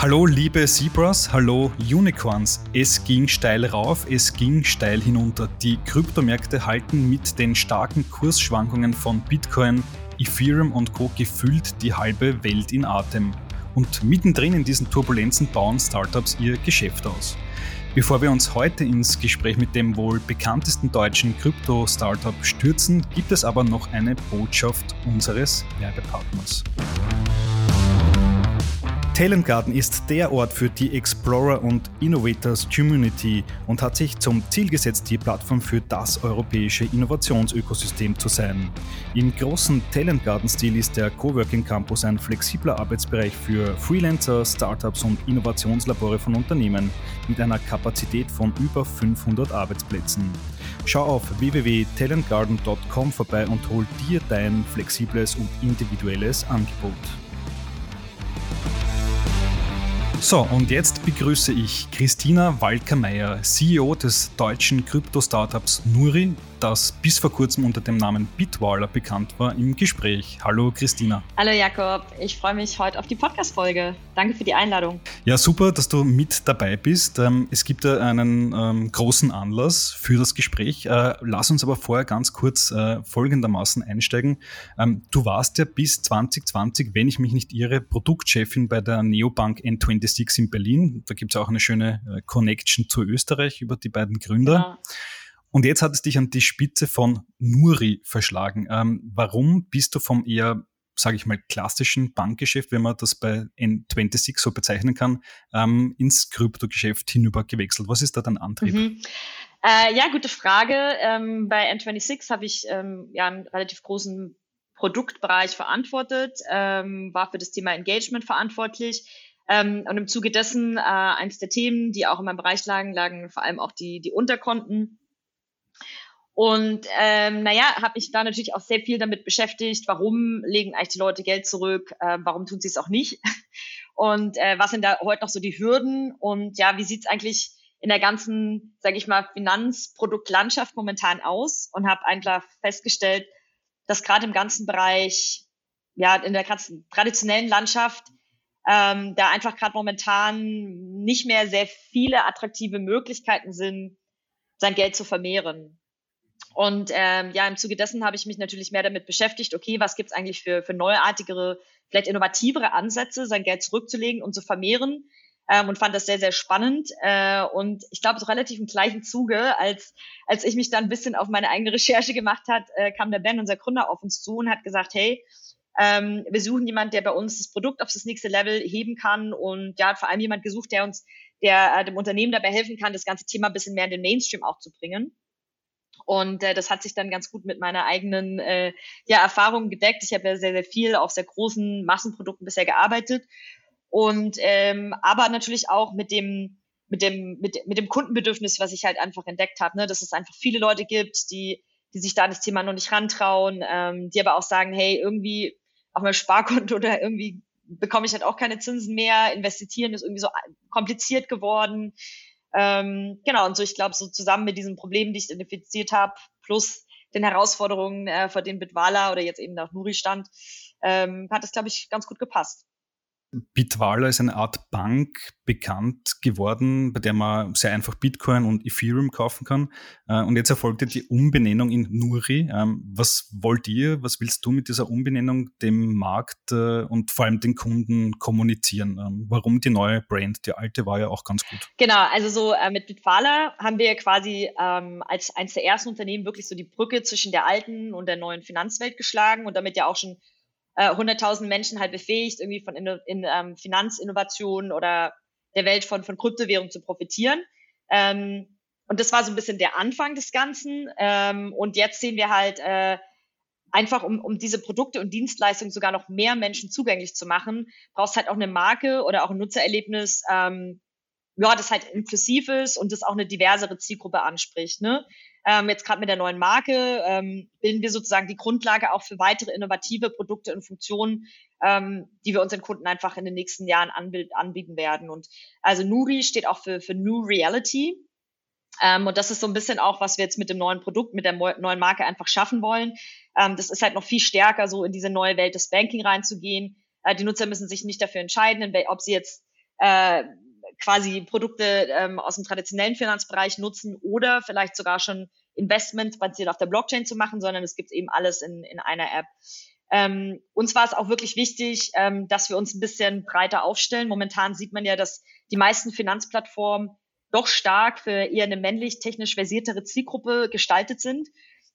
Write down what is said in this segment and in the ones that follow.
Hallo liebe Zebras, hallo Unicorns. Es ging steil rauf, es ging steil hinunter. Die Kryptomärkte halten mit den starken Kursschwankungen von Bitcoin, Ethereum und Co. gefühlt die halbe Welt in Atem. Und mittendrin in diesen Turbulenzen bauen Startups ihr Geschäft aus. Bevor wir uns heute ins Gespräch mit dem wohl bekanntesten deutschen Krypto-Startup stürzen, gibt es aber noch eine Botschaft unseres Werbepartners. Talent Garden ist der Ort für die Explorer und Innovators Community und hat sich zum Ziel gesetzt, die Plattform für das europäische Innovationsökosystem zu sein. Im großen Talent Garden-Stil ist der Coworking Campus ein flexibler Arbeitsbereich für Freelancer, Startups und Innovationslabore von Unternehmen mit einer Kapazität von über 500 Arbeitsplätzen. Schau auf www.talentgarden.com vorbei und hol dir dein flexibles und individuelles Angebot. So, und jetzt begrüße ich Christina Walker-Meyer, CEO des deutschen Krypto-Startups Nuri, das bis vor kurzem unter dem Namen Bitwaller bekannt war, im Gespräch. Hallo Christina. Hallo Jakob, ich freue mich heute auf die Podcast-Folge. Danke für die Einladung. Ja, super, dass du mit dabei bist. Ähm, es gibt einen ähm, großen Anlass für das Gespräch. Äh, lass uns aber vorher ganz kurz äh, folgendermaßen einsteigen. Ähm, du warst ja bis 2020, wenn ich mich nicht irre, Produktchefin bei der Neobank N26 in Berlin. Da gibt es auch eine schöne äh, Connection zu Österreich über die beiden Gründer. Ja. Und jetzt hat es dich an die Spitze von Nuri verschlagen. Ähm, warum bist du vom eher, sage ich mal, klassischen Bankgeschäft, wenn man das bei N26 so bezeichnen kann, ähm, ins Kryptogeschäft hinüber gewechselt? Was ist da dein Antrieb? Mhm. Äh, ja, gute Frage. Ähm, bei N26 habe ich ähm, ja einen relativ großen Produktbereich verantwortet, ähm, war für das Thema Engagement verantwortlich. Ähm, und im Zuge dessen äh, eins der Themen, die auch in meinem Bereich lagen, lagen vor allem auch die, die Unterkonten. Und ähm, naja, habe mich da natürlich auch sehr viel damit beschäftigt, warum legen eigentlich die Leute Geld zurück, äh, warum tun sie es auch nicht? Und äh, was sind da heute noch so die Hürden? Und ja, wie sieht's eigentlich in der ganzen, sage ich mal, Finanzproduktlandschaft momentan aus? Und habe einfach festgestellt, dass gerade im ganzen Bereich, ja, in der ganzen traditionellen Landschaft, ähm, da einfach gerade momentan nicht mehr sehr viele attraktive Möglichkeiten sind, sein Geld zu vermehren. Und ähm, ja, im Zuge dessen habe ich mich natürlich mehr damit beschäftigt, okay, was gibt's eigentlich für, für neuartigere, vielleicht innovativere Ansätze, sein Geld zurückzulegen und zu vermehren. Ähm, und fand das sehr, sehr spannend. Äh, und ich glaube, so relativ im gleichen Zuge, als, als ich mich dann ein bisschen auf meine eigene Recherche gemacht hat, äh, kam der Ben, unser Gründer, auf uns zu und hat gesagt, hey, ähm, wir suchen jemand, der bei uns das Produkt auf das nächste Level heben kann und ja, vor allem jemand gesucht, der uns, der äh, dem Unternehmen dabei helfen kann, das ganze Thema ein bisschen mehr in den Mainstream auch zu bringen. Und äh, das hat sich dann ganz gut mit meiner eigenen äh, ja, Erfahrung gedeckt. Ich habe ja sehr, sehr viel auf sehr großen Massenprodukten bisher gearbeitet. Und ähm, aber natürlich auch mit dem mit dem mit, mit dem Kundenbedürfnis, was ich halt einfach entdeckt habe, ne, dass es einfach viele Leute gibt, die die sich da an das Thema noch nicht rantrauen, ähm, die aber auch sagen, hey, irgendwie auf meinem Sparkonto oder irgendwie bekomme ich halt auch keine Zinsen mehr, investieren ist irgendwie so kompliziert geworden. Ähm, genau, und so ich glaube, so zusammen mit diesen Problemen, die ich identifiziert habe, plus den Herausforderungen, äh, vor denen Bitwala oder jetzt eben auch Nuri stand, ähm, hat es, glaube ich, ganz gut gepasst. Bitwala ist eine Art Bank bekannt geworden, bei der man sehr einfach Bitcoin und Ethereum kaufen kann. Äh, und jetzt erfolgte die Umbenennung in Nuri. Ähm, was wollt ihr, was willst du mit dieser Umbenennung dem Markt äh, und vor allem den Kunden kommunizieren? Ähm, warum die neue Brand? Die alte war ja auch ganz gut. Genau, also so äh, mit Bitwala haben wir quasi ähm, als eines der ersten Unternehmen wirklich so die Brücke zwischen der alten und der neuen Finanzwelt geschlagen und damit ja auch schon äh, 100.000 Menschen halt befähigt, irgendwie von in, in, ähm, Finanzinnovationen oder der Welt von, von Kryptowährungen zu profitieren. Ähm, und das war so ein bisschen der Anfang des Ganzen. Ähm, und jetzt sehen wir halt äh, einfach, um, um diese Produkte und Dienstleistungen sogar noch mehr Menschen zugänglich zu machen, brauchst halt auch eine Marke oder auch ein Nutzererlebnis, ähm, ja, das halt inklusiv ist und das auch eine diversere Zielgruppe anspricht. Ne? Ähm, jetzt gerade mit der neuen Marke ähm, bilden wir sozusagen die Grundlage auch für weitere innovative Produkte und Funktionen, ähm, die wir unseren Kunden einfach in den nächsten Jahren anbieten werden. Und also Nuri steht auch für, für New Reality. Ähm, und das ist so ein bisschen auch, was wir jetzt mit dem neuen Produkt, mit der neuen Marke einfach schaffen wollen. Ähm, das ist halt noch viel stärker, so in diese neue Welt des Banking reinzugehen. Äh, die Nutzer müssen sich nicht dafür entscheiden, ob sie jetzt äh, quasi Produkte ähm, aus dem traditionellen Finanzbereich nutzen oder vielleicht sogar schon Investments basiert auf der Blockchain zu machen, sondern es gibt eben alles in, in einer App. Ähm, uns war es auch wirklich wichtig, ähm, dass wir uns ein bisschen breiter aufstellen. Momentan sieht man ja, dass die meisten Finanzplattformen doch stark für eher eine männlich technisch versiertere Zielgruppe gestaltet sind.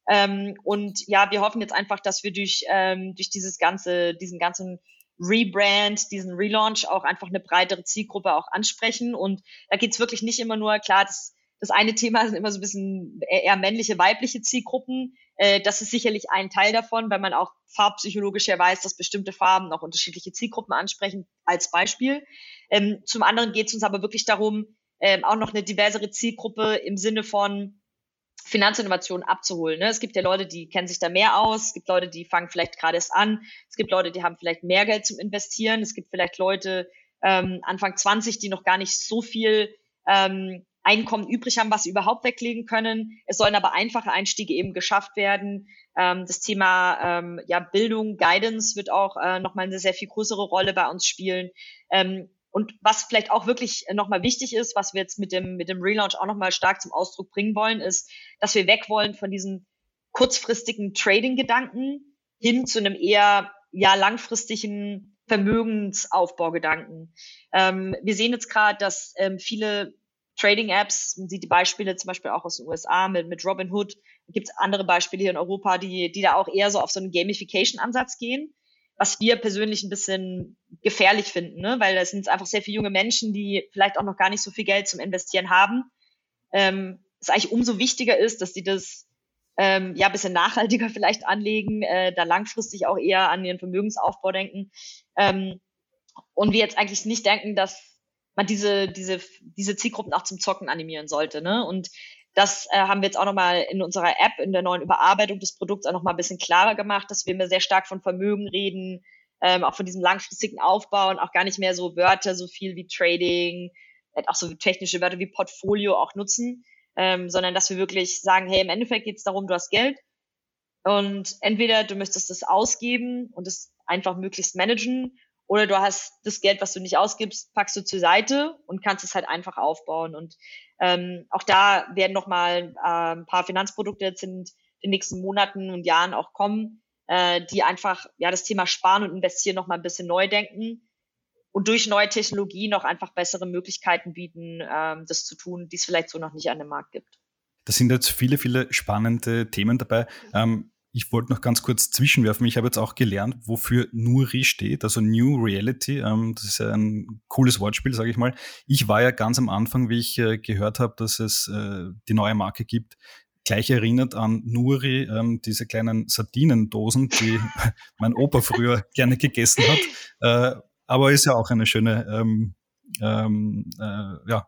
Ähm, und ja, wir hoffen jetzt einfach, dass wir durch, ähm, durch dieses ganze, diesen ganzen Rebrand, diesen Relaunch auch einfach eine breitere Zielgruppe auch ansprechen. Und da geht's wirklich nicht immer nur, klar, das, das eine Thema sind immer so ein bisschen eher männliche, weibliche Zielgruppen. Äh, das ist sicherlich ein Teil davon, weil man auch farbpsychologisch ja weiß, dass bestimmte Farben auch unterschiedliche Zielgruppen ansprechen, als Beispiel. Ähm, zum anderen geht's uns aber wirklich darum, ähm, auch noch eine diversere Zielgruppe im Sinne von Finanzinnovation abzuholen. Ne? Es gibt ja Leute, die kennen sich da mehr aus. Es gibt Leute, die fangen vielleicht gerade erst an. Es gibt Leute, die haben vielleicht mehr Geld zum Investieren. Es gibt vielleicht Leute ähm, Anfang 20, die noch gar nicht so viel ähm, Einkommen übrig haben, was sie überhaupt weglegen können. Es sollen aber einfache Einstiege eben geschafft werden. Ähm, das Thema ähm, ja, Bildung, Guidance wird auch äh, nochmal eine sehr viel größere Rolle bei uns spielen. Ähm, und was vielleicht auch wirklich nochmal wichtig ist, was wir jetzt mit dem, mit dem Relaunch auch nochmal stark zum Ausdruck bringen wollen, ist, dass wir weg wollen von diesen kurzfristigen Trading-Gedanken hin zu einem eher ja langfristigen Vermögensaufbaugedanken. Ähm, wir sehen jetzt gerade, dass ähm, viele Trading-Apps, man sieht die Beispiele zum Beispiel auch aus den USA mit, mit Robinhood, gibt es andere Beispiele hier in Europa, die, die da auch eher so auf so einen Gamification-Ansatz gehen was wir persönlich ein bisschen gefährlich finden, ne? weil das sind einfach sehr viele junge Menschen, die vielleicht auch noch gar nicht so viel Geld zum Investieren haben. Ähm, es eigentlich umso wichtiger ist, dass sie das ähm, ja bisschen nachhaltiger vielleicht anlegen, äh, da langfristig auch eher an ihren Vermögensaufbau denken. Ähm, und wir jetzt eigentlich nicht denken, dass man diese, diese, diese Zielgruppen auch zum Zocken animieren sollte. Ne? Und das äh, haben wir jetzt auch nochmal in unserer App, in der neuen Überarbeitung des Produkts auch nochmal ein bisschen klarer gemacht, dass wir immer sehr stark von Vermögen reden, ähm, auch von diesem langfristigen Aufbau und auch gar nicht mehr so Wörter, so viel wie Trading, äh, auch so technische Wörter wie Portfolio auch nutzen, ähm, sondern dass wir wirklich sagen, hey, im Endeffekt geht es darum, du hast Geld und entweder du möchtest es ausgeben und es einfach möglichst managen oder du hast das Geld, was du nicht ausgibst, packst du zur Seite und kannst es halt einfach aufbauen. Und ähm, auch da werden nochmal äh, ein paar Finanzprodukte jetzt in den nächsten Monaten und Jahren auch kommen, äh, die einfach ja das Thema Sparen und Investieren nochmal ein bisschen neu denken und durch neue Technologien auch einfach bessere Möglichkeiten bieten, ähm, das zu tun, die es vielleicht so noch nicht an dem Markt gibt. Da sind jetzt viele, viele spannende Themen dabei. Ähm, ich wollte noch ganz kurz zwischenwerfen. Ich habe jetzt auch gelernt, wofür Nuri steht, also New Reality. Ähm, das ist ja ein cooles Wortspiel, sage ich mal. Ich war ja ganz am Anfang, wie ich äh, gehört habe, dass es äh, die neue Marke gibt, gleich erinnert an Nuri, ähm, diese kleinen Sardinendosen, die mein Opa früher gerne gegessen hat. Äh, aber ist ja auch eine schöne, ähm, ähm, äh, ja,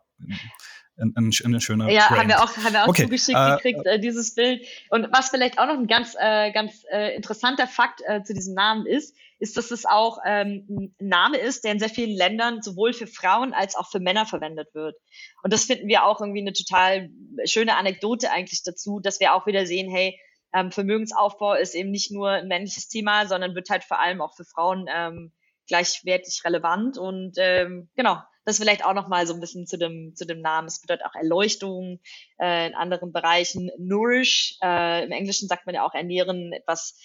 ein, ein, ein schöner Ja, Brand. haben wir auch, haben wir auch okay. zugeschickt äh, gekriegt, äh, dieses Bild. Und was vielleicht auch noch ein ganz, äh, ganz äh, interessanter Fakt äh, zu diesem Namen ist, ist, dass es auch ähm, ein Name ist, der in sehr vielen Ländern sowohl für Frauen als auch für Männer verwendet wird. Und das finden wir auch irgendwie eine total schöne Anekdote eigentlich dazu, dass wir auch wieder sehen, hey, ähm, Vermögensaufbau ist eben nicht nur ein männliches Thema, sondern wird halt vor allem auch für Frauen ähm, gleichwertig relevant. Und ähm, genau, das vielleicht auch noch mal so ein bisschen zu dem, zu dem Namen. Es bedeutet auch Erleuchtung, äh, in anderen Bereichen Nourish. Äh, Im Englischen sagt man ja auch ernähren, etwas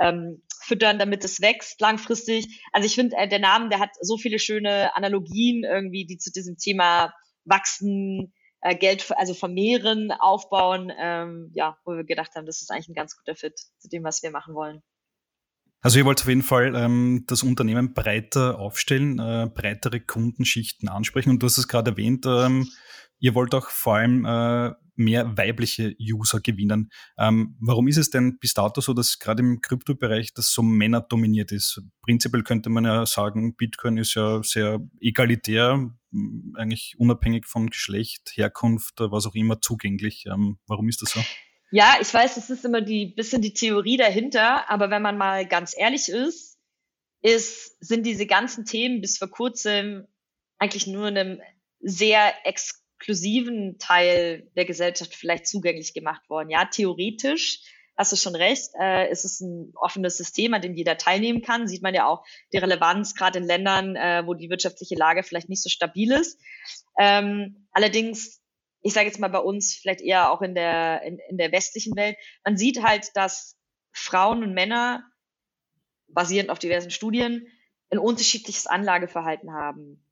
ähm, füttern, damit es wächst langfristig. Also ich finde, äh, der Name, der hat so viele schöne Analogien irgendwie, die zu diesem Thema wachsen, äh, Geld, also vermehren, aufbauen, ähm, ja, wo wir gedacht haben, das ist eigentlich ein ganz guter Fit zu dem, was wir machen wollen. Also ihr wollt auf jeden Fall ähm, das Unternehmen breiter aufstellen, äh, breitere Kundenschichten ansprechen. Und du hast es gerade erwähnt, ähm, ihr wollt auch vor allem äh, mehr weibliche User gewinnen. Ähm, warum ist es denn bis dato so, dass gerade im Kryptobereich das so männerdominiert ist? Prinzipiell könnte man ja sagen, Bitcoin ist ja sehr egalitär, eigentlich unabhängig von Geschlecht, Herkunft, was auch immer zugänglich. Ähm, warum ist das so? Ja, ich weiß, das ist immer die bisschen die Theorie dahinter, aber wenn man mal ganz ehrlich ist, ist, sind diese ganzen Themen bis vor kurzem eigentlich nur einem sehr exklusiven Teil der Gesellschaft vielleicht zugänglich gemacht worden. Ja, theoretisch hast du schon recht. Äh, es ist ein offenes System, an dem jeder teilnehmen kann. Sieht man ja auch die Relevanz, gerade in Ländern, äh, wo die wirtschaftliche Lage vielleicht nicht so stabil ist. Ähm, allerdings, ich sage jetzt mal bei uns, vielleicht eher auch in der, in, in der westlichen Welt, man sieht halt, dass Frauen und Männer, basierend auf diversen Studien, ein unterschiedliches Anlageverhalten haben.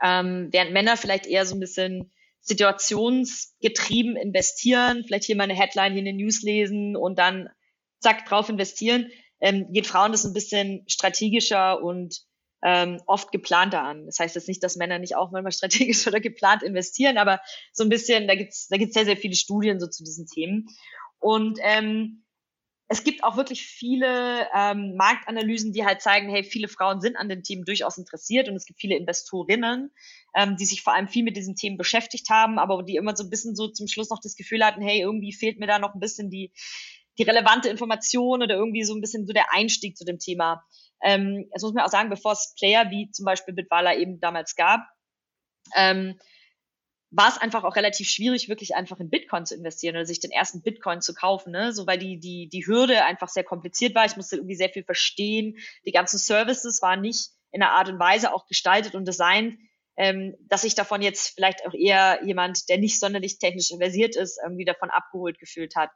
Ähm, während Männer vielleicht eher so ein bisschen situationsgetrieben investieren, vielleicht hier mal eine Headline hier in den News lesen und dann zack drauf investieren, ähm, geht Frauen das ein bisschen strategischer und ähm, oft geplanter an. Das heißt jetzt nicht, dass Männer nicht auch manchmal strategisch oder geplant investieren, aber so ein bisschen, da gibt's da gibt's sehr, sehr viele Studien so zu diesen Themen. Und ähm, es gibt auch wirklich viele ähm, Marktanalysen, die halt zeigen, hey, viele Frauen sind an den Themen durchaus interessiert und es gibt viele Investorinnen, ähm, die sich vor allem viel mit diesen Themen beschäftigt haben, aber die immer so ein bisschen so zum Schluss noch das Gefühl hatten, hey, irgendwie fehlt mir da noch ein bisschen die, die relevante Information oder irgendwie so ein bisschen so der Einstieg zu dem Thema. Ähm, das muss man auch sagen, bevor es Player wie zum Beispiel Bitwala eben damals gab, ähm, war es einfach auch relativ schwierig, wirklich einfach in Bitcoin zu investieren oder sich den ersten Bitcoin zu kaufen, ne? So weil die, die, die Hürde einfach sehr kompliziert war. Ich musste irgendwie sehr viel verstehen. Die ganzen Services waren nicht in einer Art und Weise auch gestaltet und designt, ähm, dass sich davon jetzt vielleicht auch eher jemand, der nicht sonderlich technisch versiert ist, irgendwie davon abgeholt gefühlt hat.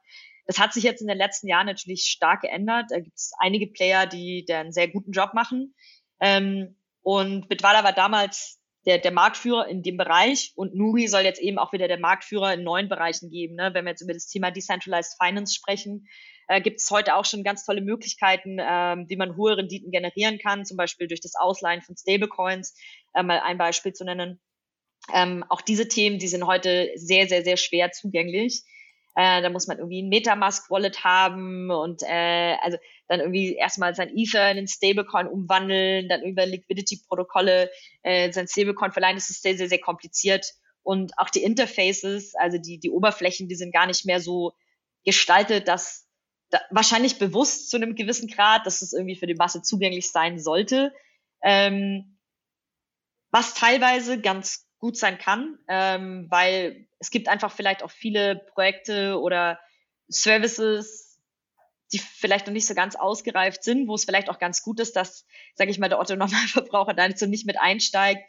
Das hat sich jetzt in den letzten Jahren natürlich stark geändert. Da gibt es einige Player, die, die einen sehr guten Job machen. Ähm, und Bitwala war damals der, der Marktführer in dem Bereich und Nuri soll jetzt eben auch wieder der Marktführer in neuen Bereichen geben. Ne? Wenn wir jetzt über das Thema Decentralized Finance sprechen, äh, gibt es heute auch schon ganz tolle Möglichkeiten, ähm, wie man hohe Renditen generieren kann, zum Beispiel durch das Ausleihen von Stablecoins, äh, mal ein Beispiel zu nennen. Ähm, auch diese Themen, die sind heute sehr, sehr, sehr schwer zugänglich. Äh, da muss man irgendwie ein Metamask-Wallet haben und äh, also dann irgendwie erstmal sein Ether in den Stablecoin umwandeln, dann über Liquidity-Protokolle äh, sein Stablecoin verleihen. Das ist sehr, sehr, sehr kompliziert. Und auch die Interfaces, also die, die Oberflächen, die sind gar nicht mehr so gestaltet, dass da, wahrscheinlich bewusst zu einem gewissen Grad, dass es irgendwie für die Masse zugänglich sein sollte. Ähm, was teilweise ganz gut sein kann, ähm, weil es gibt einfach vielleicht auch viele Projekte oder Services, die vielleicht noch nicht so ganz ausgereift sind, wo es vielleicht auch ganz gut ist, dass, sage ich mal, der Otto Normalverbraucher da so nicht mit einsteigt.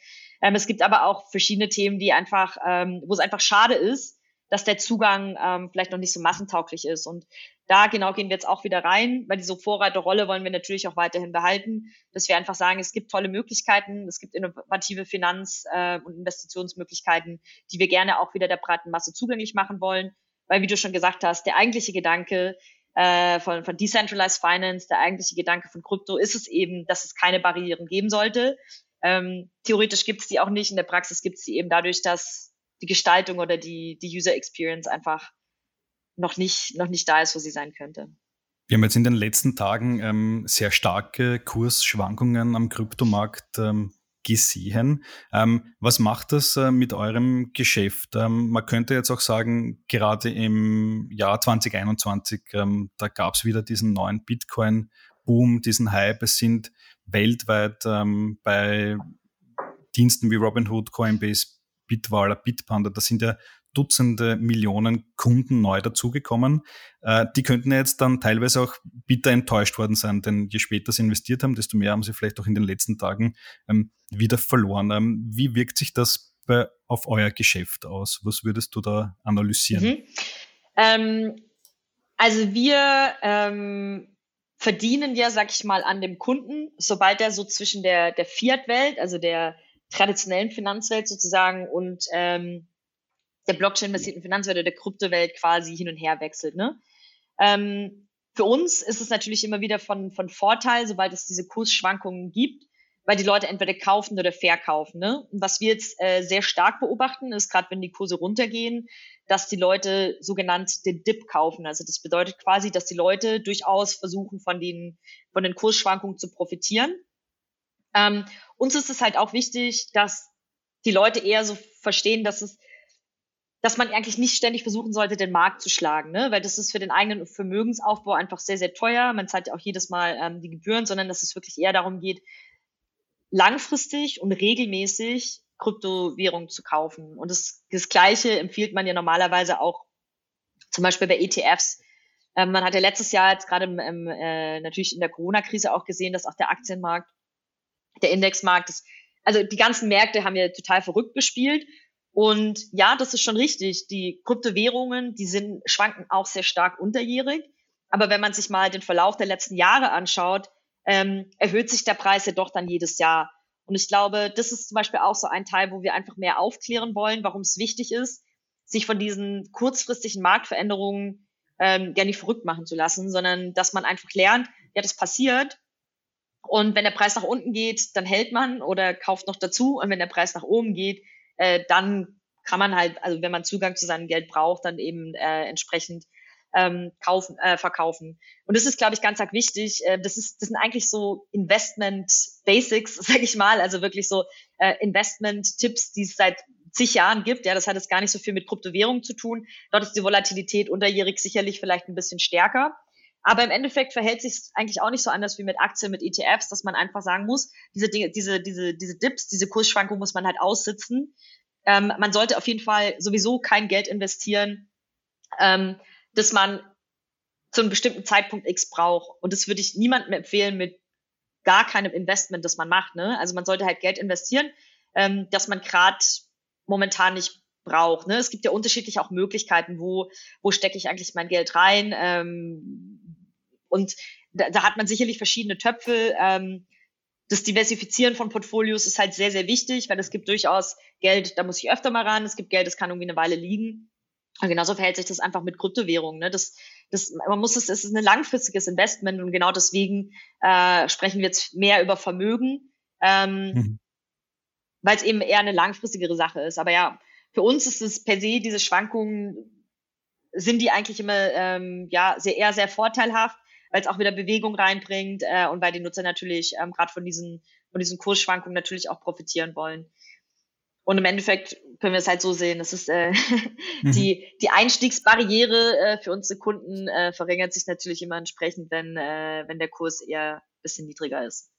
Ähm, es gibt aber auch verschiedene Themen, die einfach, ähm, wo es einfach schade ist, dass der Zugang ähm, vielleicht noch nicht so massentauglich ist. Und da genau gehen wir jetzt auch wieder rein, weil diese Vorreiterrolle wollen wir natürlich auch weiterhin behalten, dass wir einfach sagen, es gibt tolle Möglichkeiten, es gibt innovative Finanz- äh, und Investitionsmöglichkeiten, die wir gerne auch wieder der breiten Masse zugänglich machen wollen. Weil, wie du schon gesagt hast, der eigentliche Gedanke äh, von, von Decentralized Finance, der eigentliche Gedanke von Krypto ist es eben, dass es keine Barrieren geben sollte. Ähm, theoretisch gibt es die auch nicht, in der Praxis gibt es die eben dadurch, dass die Gestaltung oder die, die User Experience einfach noch nicht, noch nicht da ist, wo sie sein könnte. Wir haben jetzt in den letzten Tagen ähm, sehr starke Kursschwankungen am Kryptomarkt ähm, gesehen. Ähm, was macht das äh, mit eurem Geschäft? Ähm, man könnte jetzt auch sagen, gerade im Jahr 2021, ähm, da gab es wieder diesen neuen Bitcoin-Boom, diesen Hype. Es sind weltweit ähm, bei Diensten wie Robinhood, Coinbase, Bitwaler, Bitpanda, da sind ja Dutzende Millionen Kunden neu dazugekommen. Äh, die könnten jetzt dann teilweise auch bitter enttäuscht worden sein, denn je später sie investiert haben, desto mehr haben sie vielleicht auch in den letzten Tagen ähm, wieder verloren. Ähm, wie wirkt sich das bei, auf euer Geschäft aus? Was würdest du da analysieren? Mhm. Ähm, also wir ähm, verdienen ja, sag ich mal, an dem Kunden, sobald er so zwischen der, der Fiat-Welt, also der traditionellen Finanzwelt sozusagen und ähm, der Blockchain-basierten Finanzwelt oder der Kryptowelt quasi hin und her wechselt. Ne? Ähm, für uns ist es natürlich immer wieder von, von Vorteil, sobald es diese Kursschwankungen gibt, weil die Leute entweder kaufen oder verkaufen. Ne? Und was wir jetzt äh, sehr stark beobachten, ist gerade, wenn die Kurse runtergehen, dass die Leute sogenannt den Dip kaufen. Also das bedeutet quasi, dass die Leute durchaus versuchen, von den, von den Kursschwankungen zu profitieren. Ähm, uns ist es halt auch wichtig, dass die Leute eher so verstehen, dass es dass man eigentlich nicht ständig versuchen sollte, den Markt zu schlagen, ne? weil das ist für den eigenen Vermögensaufbau einfach sehr, sehr teuer. Man zahlt ja auch jedes Mal ähm, die Gebühren, sondern dass es wirklich eher darum geht, langfristig und regelmäßig Kryptowährungen zu kaufen. Und das, das Gleiche empfiehlt man ja normalerweise auch zum Beispiel bei ETFs. Ähm, man hat ja letztes Jahr jetzt gerade äh, natürlich in der Corona-Krise auch gesehen, dass auch der Aktienmarkt, der Indexmarkt, das, also die ganzen Märkte haben ja total verrückt gespielt. Und ja, das ist schon richtig. Die Kryptowährungen, die sind, schwanken auch sehr stark unterjährig. Aber wenn man sich mal den Verlauf der letzten Jahre anschaut, ähm, erhöht sich der Preis ja doch dann jedes Jahr. Und ich glaube, das ist zum Beispiel auch so ein Teil, wo wir einfach mehr aufklären wollen, warum es wichtig ist, sich von diesen kurzfristigen Marktveränderungen ähm, ja nicht verrückt machen zu lassen, sondern dass man einfach lernt, ja, das passiert. Und wenn der Preis nach unten geht, dann hält man oder kauft noch dazu. Und wenn der Preis nach oben geht, äh, dann kann man halt, also wenn man Zugang zu seinem Geld braucht, dann eben äh, entsprechend ähm, kaufen, äh, verkaufen. Und das ist, glaube ich, ganz arg wichtig. Äh, das, ist, das sind eigentlich so Investment Basics, sage ich mal, also wirklich so äh, Investment-Tipps, die es seit zig Jahren gibt. Ja, das hat jetzt gar nicht so viel mit Kryptowährung zu tun. Dort ist die Volatilität unterjährig sicherlich vielleicht ein bisschen stärker. Aber im Endeffekt verhält sich eigentlich auch nicht so anders wie mit Aktien, mit ETFs, dass man einfach sagen muss, diese Dinge, diese, diese, diese Dips, diese Kursschwankungen muss man halt aussitzen. Ähm, man sollte auf jeden Fall sowieso kein Geld investieren, ähm, das man zu einem bestimmten Zeitpunkt X braucht. Und das würde ich niemandem empfehlen mit gar keinem Investment, das man macht. Ne? Also man sollte halt Geld investieren, ähm, das man gerade momentan nicht braucht. Ne? Es gibt ja unterschiedlich auch Möglichkeiten, wo, wo stecke ich eigentlich mein Geld rein. Ähm, und da, da hat man sicherlich verschiedene Töpfe. Ähm, das Diversifizieren von Portfolios ist halt sehr, sehr wichtig, weil es gibt durchaus Geld, da muss ich öfter mal ran, es gibt Geld, das kann irgendwie eine Weile liegen. Und genauso verhält sich das einfach mit Kryptowährungen. Ne? Das, das, man muss es, es ist ein langfristiges Investment und genau deswegen äh, sprechen wir jetzt mehr über Vermögen. Ähm, mhm weil es eben eher eine langfristigere Sache ist. Aber ja, für uns ist es per se, diese Schwankungen sind die eigentlich immer ähm, ja sehr eher sehr vorteilhaft, weil es auch wieder Bewegung reinbringt äh, und weil die Nutzer natürlich ähm, gerade von diesen von diesen Kursschwankungen natürlich auch profitieren wollen. Und im Endeffekt können wir es halt so sehen, das ist äh, mhm. die die Einstiegsbarriere äh, für unsere Kunden äh, verringert sich natürlich immer entsprechend, wenn äh, wenn der Kurs eher ein bisschen niedriger ist.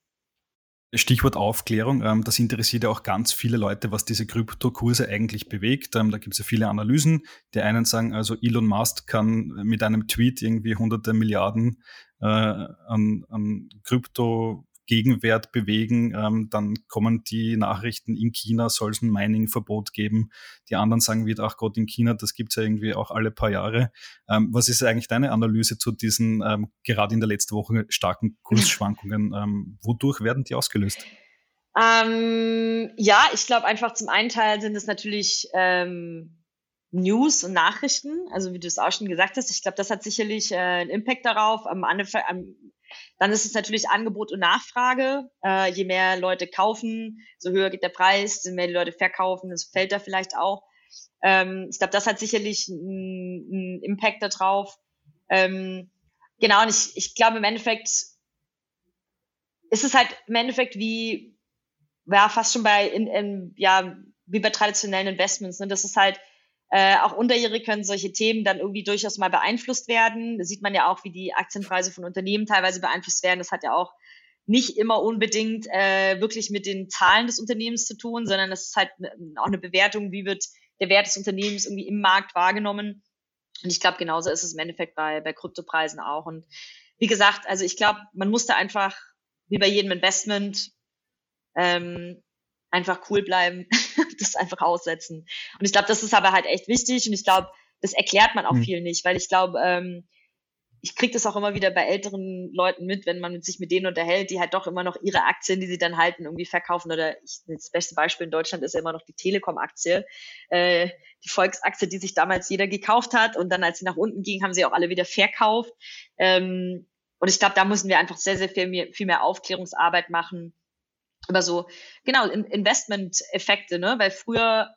Stichwort Aufklärung, ähm, das interessiert ja auch ganz viele Leute, was diese Kryptokurse eigentlich bewegt. Ähm, da gibt es ja viele Analysen. Die einen sagen, also Elon Musk kann mit einem Tweet irgendwie hunderte Milliarden äh, an, an Krypto Gegenwert bewegen. Ähm, dann kommen die Nachrichten, in China soll es ein Mining-Verbot geben. Die anderen sagen wieder, ach Gott, in China, das gibt es ja irgendwie auch alle paar Jahre. Ähm, was ist eigentlich deine Analyse zu diesen ähm, gerade in der letzten Woche starken Kursschwankungen? Ähm, wodurch werden die ausgelöst? Ähm, ja, ich glaube einfach zum einen Teil sind es natürlich ähm, News und Nachrichten, also wie du es auch schon gesagt hast, ich glaube, das hat sicherlich äh, einen Impact darauf. Am, am, dann ist es natürlich Angebot und Nachfrage. Äh, je mehr Leute kaufen, so höher geht der Preis, je mehr die Leute verkaufen, das fällt da vielleicht auch. Ähm, ich glaube, das hat sicherlich einen Impact darauf. Ähm, genau, und ich, ich glaube im Endeffekt ist es halt im Endeffekt wie, ja, fast schon bei, in, in, ja, wie bei traditionellen Investments. Ne? Das ist halt, äh, auch unterjährig können solche Themen dann irgendwie durchaus mal beeinflusst werden. Da sieht man ja auch, wie die Aktienpreise von Unternehmen teilweise beeinflusst werden. Das hat ja auch nicht immer unbedingt äh, wirklich mit den Zahlen des Unternehmens zu tun, sondern das ist halt auch eine Bewertung, wie wird der Wert des Unternehmens irgendwie im Markt wahrgenommen. Und ich glaube, genauso ist es im Endeffekt bei, bei Kryptopreisen auch. Und wie gesagt, also ich glaube, man musste einfach, wie bei jedem Investment, ähm, einfach cool bleiben, das einfach aussetzen. Und ich glaube, das ist aber halt echt wichtig und ich glaube, das erklärt man auch mhm. viel nicht, weil ich glaube, ähm, ich kriege das auch immer wieder bei älteren Leuten mit, wenn man sich mit denen unterhält, die halt doch immer noch ihre Aktien, die sie dann halten, irgendwie verkaufen. Oder ich, das beste Beispiel in Deutschland ist ja immer noch die Telekom-Aktie, äh, die Volksaktie, die sich damals jeder gekauft hat und dann, als sie nach unten ging, haben sie auch alle wieder verkauft. Ähm, und ich glaube, da müssen wir einfach sehr, sehr viel mehr, viel mehr Aufklärungsarbeit machen über so, genau, Investment-Effekte, ne? Weil früher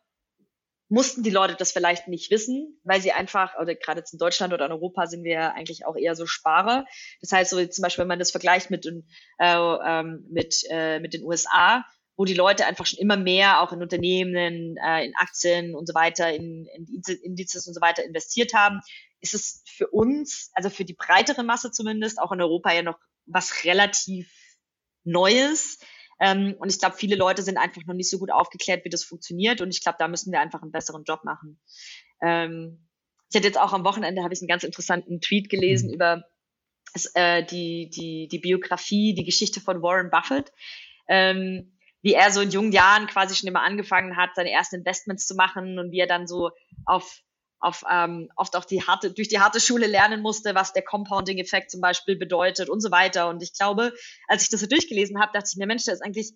mussten die Leute das vielleicht nicht wissen, weil sie einfach, oder gerade jetzt in Deutschland oder in Europa sind wir ja eigentlich auch eher so Sparer. Das heißt, so zum Beispiel, wenn man das vergleicht mit, äh, ähm, mit, äh, mit den USA, wo die Leute einfach schon immer mehr auch in Unternehmen, äh, in Aktien und so weiter, in, in Indizes und so weiter investiert haben, ist es für uns, also für die breitere Masse zumindest, auch in Europa ja noch was relativ Neues, ähm, und ich glaube, viele Leute sind einfach noch nicht so gut aufgeklärt, wie das funktioniert. Und ich glaube, da müssen wir einfach einen besseren Job machen. Ähm, ich hatte jetzt auch am Wochenende habe ich einen ganz interessanten Tweet gelesen mhm. über äh, die, die, die Biografie, die Geschichte von Warren Buffett. Ähm, wie er so in jungen Jahren quasi schon immer angefangen hat, seine ersten Investments zu machen und wie er dann so auf, auf ähm, oft auch die harte, durch die harte Schule lernen musste, was der Compounding-Effekt zum Beispiel bedeutet und so weiter. Und ich glaube, als ich das so durchgelesen habe, dachte ich mir, Mensch, da ist eigentlich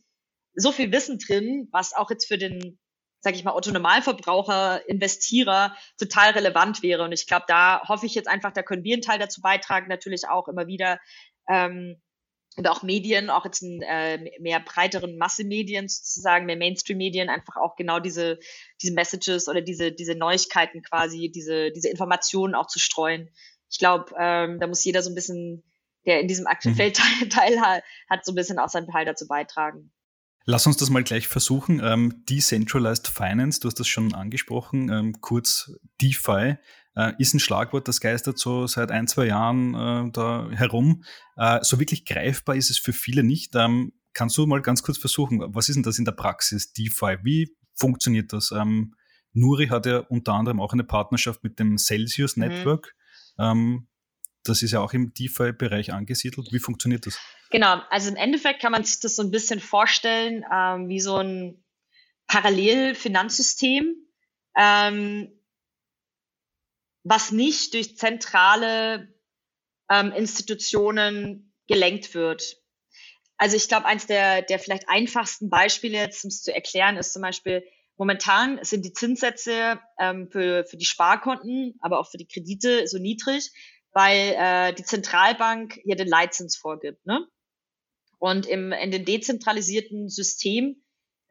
so viel Wissen drin, was auch jetzt für den, sag ich mal, Otto-Normalverbraucher, Investierer total relevant wäre. Und ich glaube, da hoffe ich jetzt einfach, da können wir einen Teil dazu beitragen, natürlich auch immer wieder ähm, und auch Medien, auch jetzt in äh, mehr breiteren Massemedien sozusagen, mehr Mainstream-Medien, einfach auch genau diese, diese Messages oder diese, diese Neuigkeiten quasi, diese, diese Informationen auch zu streuen. Ich glaube, ähm, da muss jeder so ein bisschen, der in diesem Aktienfeld mhm. teilhat, hat, so ein bisschen auch seinen Teil dazu beitragen. Lass uns das mal gleich versuchen. Ähm, Decentralized Finance, du hast das schon angesprochen, ähm, kurz DeFi. Äh, ist ein Schlagwort, das geistert so seit ein, zwei Jahren äh, da herum. Äh, so wirklich greifbar ist es für viele nicht. Ähm, kannst du mal ganz kurz versuchen, was ist denn das in der Praxis, DeFi? Wie funktioniert das? Ähm, Nuri hat ja unter anderem auch eine Partnerschaft mit dem Celsius mhm. Network. Ähm, das ist ja auch im DeFi-Bereich angesiedelt. Wie funktioniert das? Genau, also im Endeffekt kann man sich das so ein bisschen vorstellen ähm, wie so ein Parallelfinanzsystem. Ähm, was nicht durch zentrale ähm, Institutionen gelenkt wird. Also ich glaube, eins der, der vielleicht einfachsten Beispiele jetzt, um es zu erklären, ist zum Beispiel, momentan sind die Zinssätze ähm, für, für die Sparkonten, aber auch für die Kredite so niedrig, weil äh, die Zentralbank hier den Leitzins vorgibt. Ne? Und im, in dem dezentralisierten System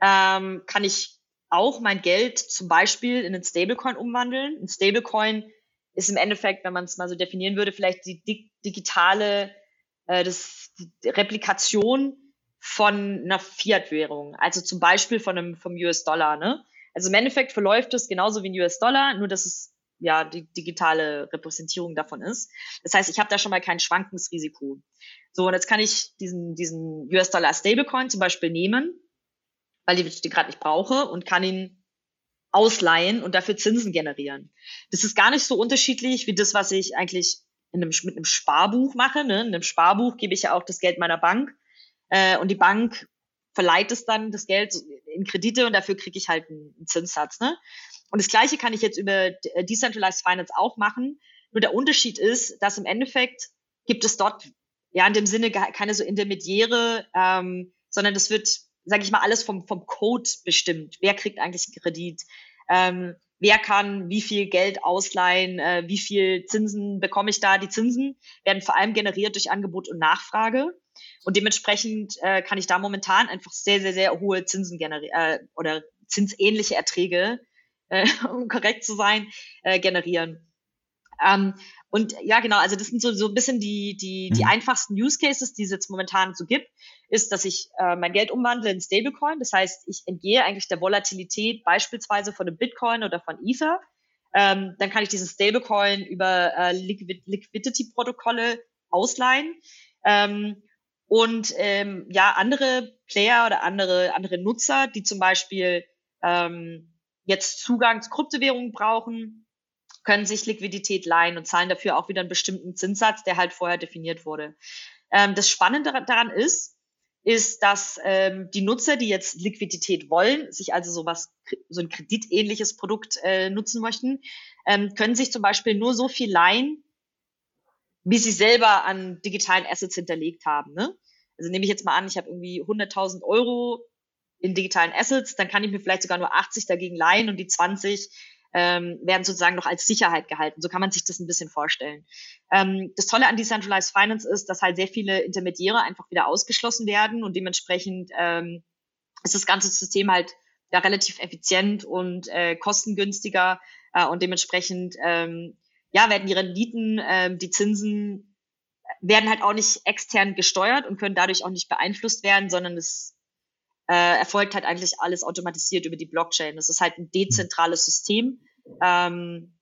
ähm, kann ich auch mein Geld zum Beispiel in einen Stablecoin umwandeln. Ein Stablecoin ist im Endeffekt, wenn man es mal so definieren würde, vielleicht die dig digitale äh, das, die Replikation von einer Fiat-Währung, also zum Beispiel von einem vom US-Dollar. Ne? Also im Endeffekt verläuft es genauso wie ein US-Dollar, nur dass es ja die digitale Repräsentierung davon ist. Das heißt, ich habe da schon mal kein Schwankungsrisiko. So, und jetzt kann ich diesen, diesen US-Dollar Stablecoin zum Beispiel nehmen, weil ich die gerade nicht brauche und kann ihn ausleihen und dafür Zinsen generieren. Das ist gar nicht so unterschiedlich wie das, was ich eigentlich in einem, mit einem Sparbuch mache. Ne? In einem Sparbuch gebe ich ja auch das Geld meiner Bank äh, und die Bank verleiht es dann, das Geld in Kredite und dafür kriege ich halt einen, einen Zinssatz. Ne? Und das Gleiche kann ich jetzt über äh, Decentralized Finance auch machen. Nur der Unterschied ist, dass im Endeffekt gibt es dort ja in dem Sinne keine so Intermediäre, ähm, sondern das wird sage ich mal, alles vom, vom Code bestimmt. Wer kriegt eigentlich einen Kredit? Ähm, wer kann wie viel Geld ausleihen? Äh, wie viel Zinsen bekomme ich da? Die Zinsen werden vor allem generiert durch Angebot und Nachfrage. Und dementsprechend äh, kann ich da momentan einfach sehr, sehr, sehr hohe Zinsen generieren äh, oder zinsähnliche Erträge, äh, um korrekt zu sein, äh, generieren. Ähm, und ja, genau, also das sind so, so ein bisschen die, die, die mhm. einfachsten Use Cases, die es jetzt momentan so gibt, ist, dass ich äh, mein Geld umwandle in Stablecoin. Das heißt, ich entgehe eigentlich der Volatilität beispielsweise von einem Bitcoin oder von Ether. Ähm, dann kann ich diesen Stablecoin über äh, Liquid Liquidity-Protokolle ausleihen. Ähm, und ähm, ja, andere Player oder andere, andere Nutzer, die zum Beispiel ähm, jetzt Zugang zu Kryptowährungen brauchen, können sich Liquidität leihen und zahlen dafür auch wieder einen bestimmten Zinssatz, der halt vorher definiert wurde. Ähm, das Spannende daran ist, ist, dass ähm, die Nutzer, die jetzt Liquidität wollen, sich also sowas, so ein kreditähnliches Produkt äh, nutzen möchten, ähm, können sich zum Beispiel nur so viel leihen, wie sie selber an digitalen Assets hinterlegt haben. Ne? Also nehme ich jetzt mal an, ich habe irgendwie 100.000 Euro in digitalen Assets, dann kann ich mir vielleicht sogar nur 80 dagegen leihen und die 20 ähm, werden sozusagen noch als Sicherheit gehalten. So kann man sich das ein bisschen vorstellen. Ähm, das Tolle an Decentralized Finance ist, dass halt sehr viele Intermediäre einfach wieder ausgeschlossen werden und dementsprechend ähm, ist das ganze System halt ja relativ effizient und äh, kostengünstiger äh, und dementsprechend ähm, ja werden die Renditen, äh, die Zinsen werden halt auch nicht extern gesteuert und können dadurch auch nicht beeinflusst werden, sondern es äh, erfolgt halt eigentlich alles automatisiert über die Blockchain. Das ist halt ein dezentrales System, ähm,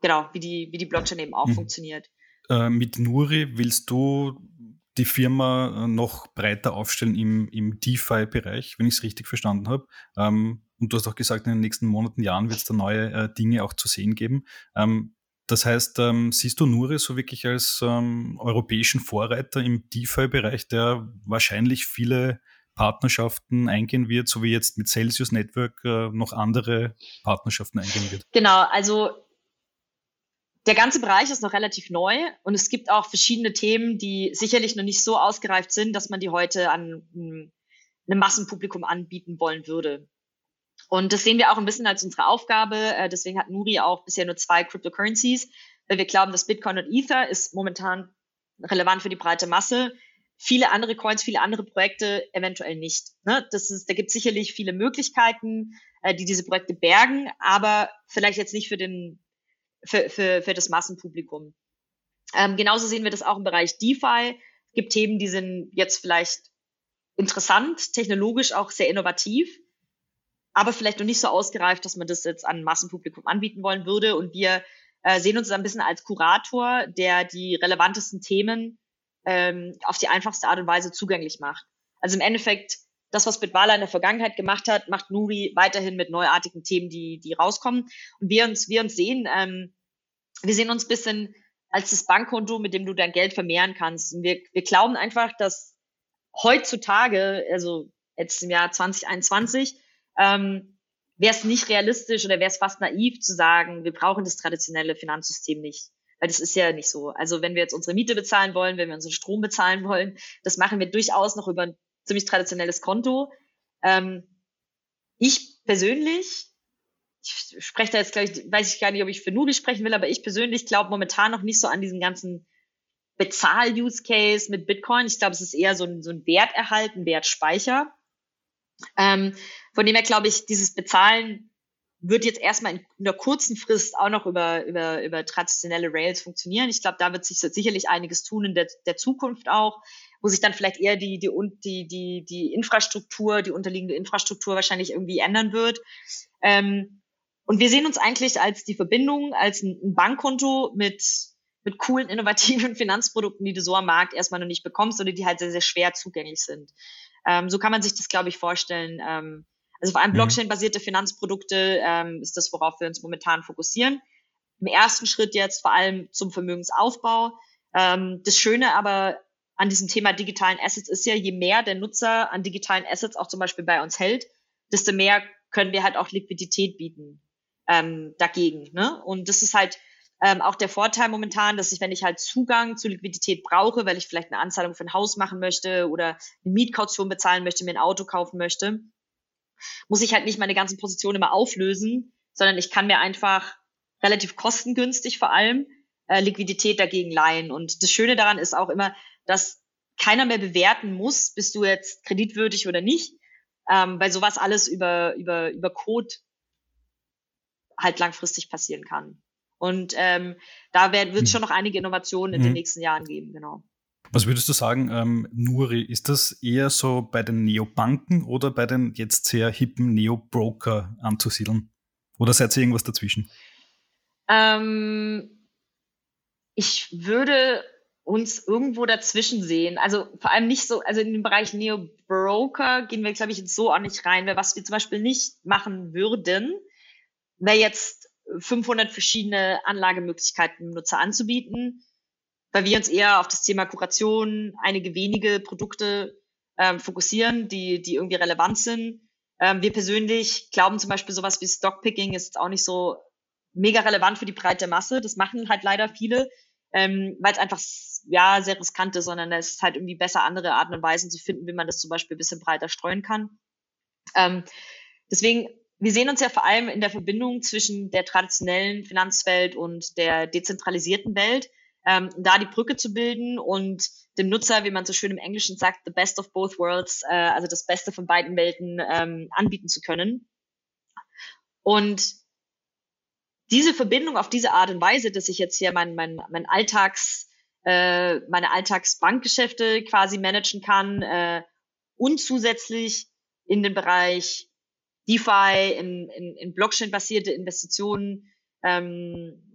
genau, wie die, wie die Blockchain eben auch mhm. funktioniert. Äh, mit Nuri willst du die Firma äh, noch breiter aufstellen im, im DeFi-Bereich, wenn ich es richtig verstanden habe. Ähm, und du hast auch gesagt, in den nächsten Monaten, Jahren wird es da neue äh, Dinge auch zu sehen geben. Ähm, Das heißt, ähm, siehst du Nuri so wirklich als ähm, europäischen Vorreiter im DeFi-Bereich, der wahrscheinlich viele Partnerschaften eingehen wird, so wie jetzt mit Celsius Network äh, noch andere Partnerschaften eingehen wird? Genau, also der ganze Bereich ist noch relativ neu und es gibt auch verschiedene Themen, die sicherlich noch nicht so ausgereift sind, dass man die heute an hm, einem Massenpublikum anbieten wollen würde. Und das sehen wir auch ein bisschen als unsere Aufgabe. Äh, deswegen hat Nuri auch bisher nur zwei Cryptocurrencies, weil wir glauben, dass Bitcoin und Ether ist momentan relevant für die breite Masse. Viele andere Coins, viele andere Projekte eventuell nicht. Ne? Das ist, da gibt es sicherlich viele Möglichkeiten, äh, die diese Projekte bergen, aber vielleicht jetzt nicht für den für, für, für das Massenpublikum. Ähm, genauso sehen wir das auch im Bereich DeFi. Es gibt Themen, die sind jetzt vielleicht interessant, technologisch auch sehr innovativ, aber vielleicht noch nicht so ausgereift, dass man das jetzt an Massenpublikum anbieten wollen würde. Und wir äh, sehen uns ein bisschen als Kurator, der die relevantesten Themen ähm, auf die einfachste Art und Weise zugänglich macht. Also im Endeffekt, das, was Bitwala in der Vergangenheit gemacht hat, macht Nuri weiterhin mit neuartigen Themen, die, die rauskommen. Und wir uns, wir uns sehen, ähm, wir sehen uns bisschen als das Bankkonto, mit dem du dein Geld vermehren kannst. Und wir, wir glauben einfach, dass heutzutage, also jetzt im Jahr 2021, ähm, wäre es nicht realistisch oder wäre es fast naiv zu sagen, wir brauchen das traditionelle Finanzsystem nicht. Weil das ist ja nicht so. Also wenn wir jetzt unsere Miete bezahlen wollen, wenn wir unseren Strom bezahlen wollen, das machen wir durchaus noch über ein ziemlich traditionelles Konto. Ähm, ich persönlich, ich spreche da jetzt gleich, weiß ich gar nicht, ob ich für Nuri sprechen will, aber ich persönlich glaube momentan noch nicht so an diesen ganzen Bezahl-Use-Case mit Bitcoin. Ich glaube, es ist eher so ein, so ein Werterhalt, ein Wertspeicher. Ähm, von dem her glaube ich, dieses Bezahlen wird jetzt erstmal in, in einer kurzen Frist auch noch über, über, über traditionelle Rails funktionieren. Ich glaube, da wird sich sicherlich einiges tun in der, der Zukunft auch, wo sich dann vielleicht eher die, die, die, die, die Infrastruktur, die unterliegende Infrastruktur wahrscheinlich irgendwie ändern wird. Ähm, und wir sehen uns eigentlich als die Verbindung, als ein, ein Bankkonto mit, mit coolen, innovativen Finanzprodukten, die du so am Markt erstmal noch nicht bekommst oder die halt sehr, sehr schwer zugänglich sind. Ähm, so kann man sich das, glaube ich, vorstellen. Ähm, also vor allem mhm. Blockchain-basierte Finanzprodukte ähm, ist das, worauf wir uns momentan fokussieren. Im ersten Schritt jetzt vor allem zum Vermögensaufbau. Ähm, das Schöne aber an diesem Thema digitalen Assets ist ja, je mehr der Nutzer an digitalen Assets auch zum Beispiel bei uns hält, desto mehr können wir halt auch Liquidität bieten ähm, dagegen. Ne? Und das ist halt ähm, auch der Vorteil momentan, dass ich, wenn ich halt Zugang zu Liquidität brauche, weil ich vielleicht eine Anzahlung für ein Haus machen möchte oder eine Mietkaution bezahlen möchte, mir ein Auto kaufen möchte, muss ich halt nicht meine ganzen Positionen immer auflösen, sondern ich kann mir einfach relativ kostengünstig vor allem äh, Liquidität dagegen leihen. Und das Schöne daran ist auch immer, dass keiner mehr bewerten muss, bist du jetzt kreditwürdig oder nicht, ähm, weil sowas alles über, über, über Code halt langfristig passieren kann. Und ähm, da wird es hm. schon noch einige Innovationen in mhm. den nächsten Jahren geben, genau. Was würdest du sagen, ähm, Nuri, ist das eher so bei den Neobanken oder bei den jetzt sehr hippen Neo-Broker anzusiedeln? Oder seid ihr irgendwas dazwischen? Ähm, ich würde uns irgendwo dazwischen sehen. Also vor allem nicht so, also in den Bereich Neo-Broker gehen wir, glaube ich, jetzt so auch nicht rein, weil was wir zum Beispiel nicht machen würden, wäre jetzt 500 verschiedene Anlagemöglichkeiten Nutzer anzubieten, weil wir uns eher auf das Thema Kuration, einige wenige Produkte ähm, fokussieren, die, die irgendwie relevant sind. Ähm, wir persönlich glauben zum Beispiel sowas wie Stockpicking ist auch nicht so mega relevant für die breite Masse. Das machen halt leider viele, ähm, weil es einfach ja sehr riskant ist, sondern es ist halt irgendwie besser, andere Arten und Weisen zu finden, wie man das zum Beispiel ein bisschen breiter streuen kann. Ähm, deswegen wir sehen uns ja vor allem in der Verbindung zwischen der traditionellen Finanzwelt und der dezentralisierten Welt, ähm, da die Brücke zu bilden und dem Nutzer, wie man so schön im Englischen sagt, the best of both worlds, äh, also das Beste von beiden Welten ähm, anbieten zu können. Und diese Verbindung auf diese Art und Weise, dass ich jetzt hier mein, mein, mein Alltags, äh, meine Alltagsbankgeschäfte quasi managen kann äh, und zusätzlich in den Bereich DeFi, in, in, in Blockchain-basierte Investitionen, ähm,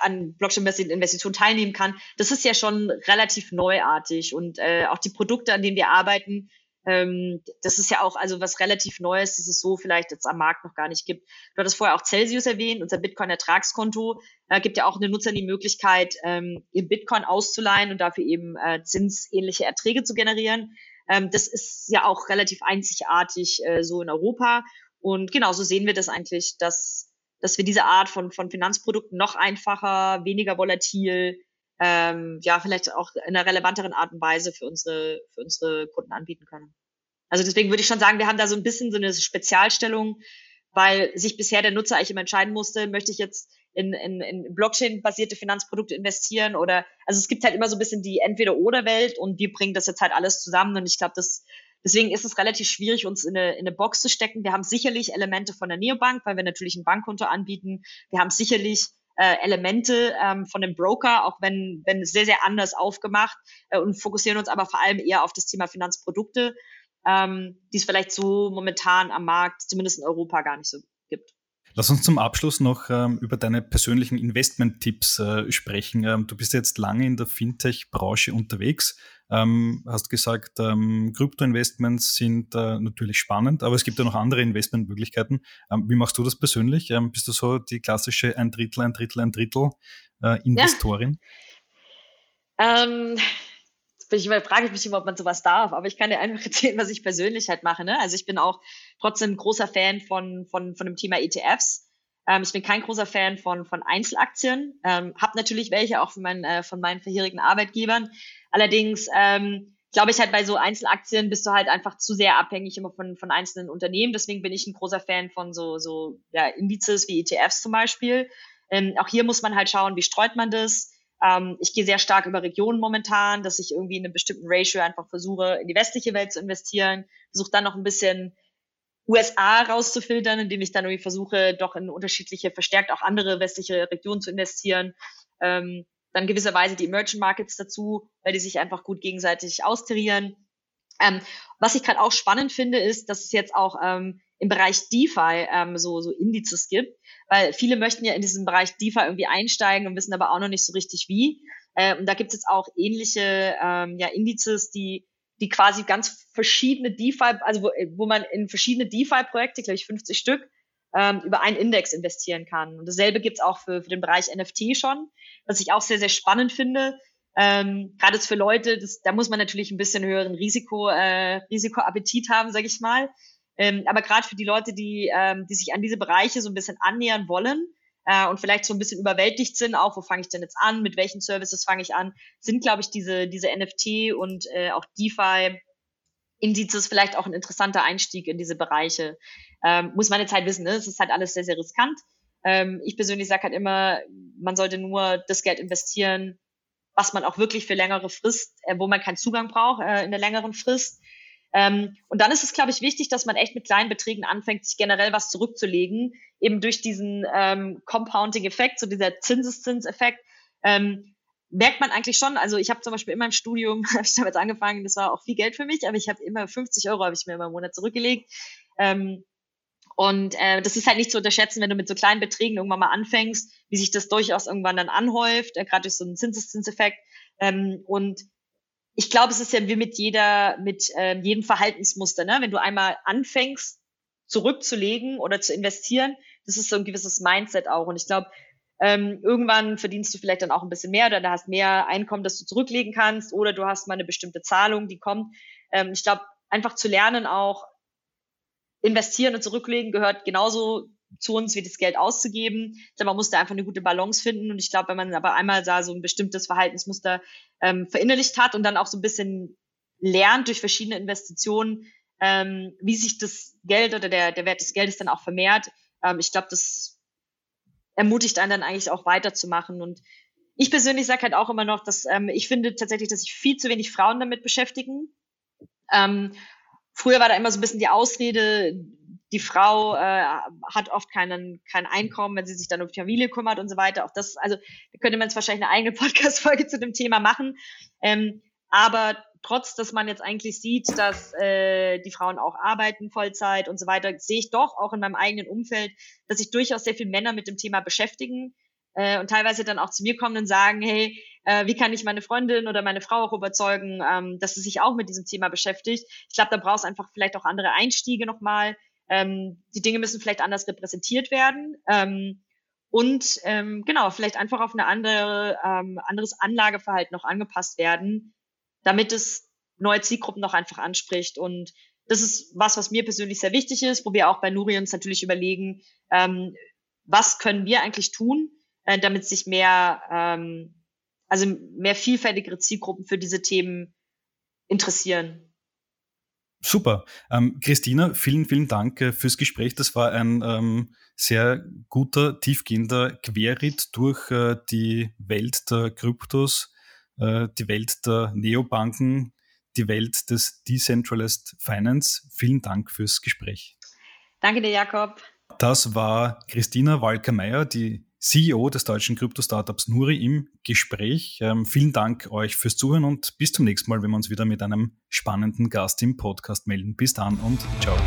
an Blockchain-basierten Investitionen teilnehmen kann, das ist ja schon relativ neuartig. Und äh, auch die Produkte, an denen wir arbeiten, Ähm, das ist ja auch also was relativ Neues, das es so vielleicht jetzt am Markt noch gar nicht gibt. Du hattest vorher auch Celsius erwähnt, unser Bitcoin-Ertragskonto äh, gibt ja auch den Nutzern die Möglichkeit, ähm, ihr Bitcoin auszuleihen und dafür eben äh, zinsähnliche Erträge zu generieren. Ähm, das ist ja auch relativ einzigartig äh, so in Europa. Und genau so sehen wir das eigentlich, dass, dass wir diese Art von, von Finanzprodukten noch einfacher, weniger volatil, ähm, ja, vielleicht auch in einer relevanteren Art und Weise für unsere, für unsere Kunden anbieten können. Also deswegen würde ich schon sagen, wir haben da so ein bisschen so eine Spezialstellung, weil sich bisher der Nutzer eigentlich immer entscheiden musste, möchte ich jetzt in, in, in Blockchain-basierte Finanzprodukte investieren oder also es gibt halt immer so ein bisschen die Entweder-Oder-Welt und wir bringen das jetzt halt alles zusammen und ich glaube, das deswegen ist es relativ schwierig, uns in eine, in eine Box zu stecken. Wir haben sicherlich Elemente von der Neobank, weil wir natürlich ein Bankkonto anbieten. Wir haben sicherlich äh, Elemente ähm, von dem Broker, auch wenn, wenn sehr, sehr anders aufgemacht äh, und fokussieren uns aber vor allem eher auf das Thema Finanzprodukte, ähm, die es vielleicht so momentan am Markt, zumindest in Europa, gar nicht so gibt. Lass uns zum Abschluss noch ähm, über deine persönlichen Investment-Tipps äh, sprechen. Ähm, du bist jetzt lange in der Fintech-Branche unterwegs. Ähm, hast gesagt, ähm, Krypto-Investments sind äh, natürlich spannend, aber es gibt ja noch andere Investmentmöglichkeiten. Ähm, wie machst du das persönlich? Ähm, bist du so die klassische ein Drittel, ein Drittel, ein Drittel äh, Investorin? Ja. Bin ich immer, frage ich mich immer, ob man sowas darf, aber ich kann dir einfach erzählen, was ich persönlich halt mache. Ne? Also ich bin auch trotzdem großer Fan von, von, von dem Thema ETFs. Ähm, ich bin kein großer Fan von, von Einzelaktien, ähm, habe natürlich welche auch von meinen, äh, von meinen vorherigen Arbeitgebern, Allerdings ähm, glaube ich halt bei so Einzelaktien bist du halt einfach zu sehr abhängig immer von, von einzelnen Unternehmen. Deswegen bin ich ein großer Fan von so, so ja, Indizes wie ETFs zum Beispiel. Ähm, auch hier muss man halt schauen, wie streut man das. Ähm, ich gehe sehr stark über Regionen momentan, dass ich irgendwie in einem bestimmten Ratio einfach versuche, in die westliche Welt zu investieren. Versuche dann noch ein bisschen USA rauszufiltern, indem ich dann irgendwie versuche, doch in unterschiedliche, verstärkt auch andere westliche Regionen zu investieren. Ähm, dann gewisserweise die Emerging Markets dazu, weil die sich einfach gut gegenseitig austarieren. Ähm, was ich gerade auch spannend finde, ist, dass es jetzt auch ähm, im Bereich DeFi ähm, so, so Indizes gibt, weil viele möchten ja in diesen Bereich DeFi irgendwie einsteigen und wissen aber auch noch nicht so richtig wie. Äh, und da gibt es jetzt auch ähnliche ähm, ja, Indizes, die die quasi ganz verschiedene DeFi, also wo, wo man in verschiedene DeFi-Projekte, glaube ich 50 Stück, ähm, über einen Index investieren kann. Und dasselbe gibt's auch für, für den Bereich NFT schon, was ich auch sehr, sehr spannend finde. Ähm, Gerade für Leute, das, da muss man natürlich ein bisschen höheren Risiko, äh, Risikoappetit haben, sage ich mal. Ähm, aber gerade für die Leute, die, ähm, die sich an diese Bereiche so ein bisschen annähern wollen äh, und vielleicht so ein bisschen überwältigt sind, auch wo fange ich denn jetzt an, mit welchen Services fange ich an, sind, glaube ich, diese, diese NFT und äh, auch DeFi Indizes vielleicht auch ein interessanter Einstieg in diese Bereiche. Ähm, muss man jetzt halt wissen, ne? es ist halt alles sehr, sehr riskant. Ähm, ich persönlich sage halt immer, man sollte nur das Geld investieren, was man auch wirklich für längere Frist, äh, wo man keinen Zugang braucht äh, in der längeren Frist. Ähm, und dann ist es, glaube ich, wichtig, dass man echt mit kleinen Beträgen anfängt, sich generell was zurückzulegen, eben durch diesen ähm, Compounding-Effekt, so dieser Zinseszinseffekt. Ähm, merkt man eigentlich schon, also ich habe zum Beispiel in meinem Studium, habe ich damit angefangen, das war auch viel Geld für mich, aber ich habe immer 50 Euro habe ich mir immer im Monat zurückgelegt. Ähm, und äh, das ist halt nicht zu unterschätzen, wenn du mit so kleinen Beträgen irgendwann mal anfängst, wie sich das durchaus irgendwann dann anhäuft, äh, gerade durch so einen Zinseszinseffekt. Ähm, und ich glaube, es ist ja wie mit jeder, mit äh, jedem Verhaltensmuster, ne? Wenn du einmal anfängst, zurückzulegen oder zu investieren, das ist so ein gewisses Mindset auch. Und ich glaube, ähm, irgendwann verdienst du vielleicht dann auch ein bisschen mehr oder du hast mehr Einkommen, das du zurücklegen kannst oder du hast mal eine bestimmte Zahlung, die kommt. Ähm, ich glaube, einfach zu lernen auch, investieren und zurücklegen gehört genauso zu uns wie das Geld auszugeben. Man muss da einfach eine gute Balance finden. Und ich glaube, wenn man aber einmal da so ein bestimmtes Verhaltensmuster ähm, verinnerlicht hat und dann auch so ein bisschen lernt durch verschiedene Investitionen, ähm, wie sich das Geld oder der, der Wert des Geldes dann auch vermehrt, ähm, ich glaube, das ermutigt einen dann eigentlich auch weiterzumachen. Und ich persönlich sage halt auch immer noch, dass ähm, ich finde tatsächlich, dass sich viel zu wenig Frauen damit beschäftigen. Ähm, früher war da immer so ein bisschen die Ausrede, die Frau äh, hat oft keinen, kein Einkommen, wenn sie sich dann um die Familie kümmert und so weiter. Auch das, also da könnte man jetzt wahrscheinlich eine eigene Podcast-Folge zu dem Thema machen. Ähm, aber trotz, dass man jetzt eigentlich sieht, dass äh, die Frauen auch arbeiten, Vollzeit und so weiter, sehe ich doch auch in meinem eigenen Umfeld, dass sich durchaus sehr viele Männer mit dem Thema beschäftigen äh, und teilweise dann auch zu mir kommen und sagen, hey, äh, wie kann ich meine Freundin oder meine Frau auch überzeugen, ähm, dass sie sich auch mit diesem Thema beschäftigt. Ich glaube, da brauchst einfach vielleicht auch andere Einstiege nochmal. Ähm, die Dinge müssen vielleicht anders repräsentiert werden. Ähm, und ähm, genau, vielleicht einfach auf eine andere, ähm, anderes Anlageverhalten noch angepasst werden, damit es neue Zielgruppen noch einfach anspricht. Und das ist was, was mir persönlich sehr wichtig ist, wo wir auch bei Nuri uns natürlich überlegen, ähm, was können wir eigentlich tun, äh, damit sich mehr, ähm, also mehr vielfältigere Zielgruppen für diese Themen interessieren. Super. Ähm, Christina, vielen, vielen Dank äh, fürs Gespräch. Das war ein ähm, sehr guter, tiefgehender Querritt durch äh, die Welt der Kryptos, äh, die Welt der Neobanken, die Welt des Decentralized Finance. Vielen Dank fürs Gespräch. Danke dir, Jakob. Das war Christina Walker-Meyer, die CEO des deutschen Krypto-Startups Nuri im Gespräch. Ähm, vielen Dank euch fürs Zuhören und bis zum nächsten Mal, wenn wir uns wieder mit einem spannenden Gast im Podcast melden. Bis dann und ciao.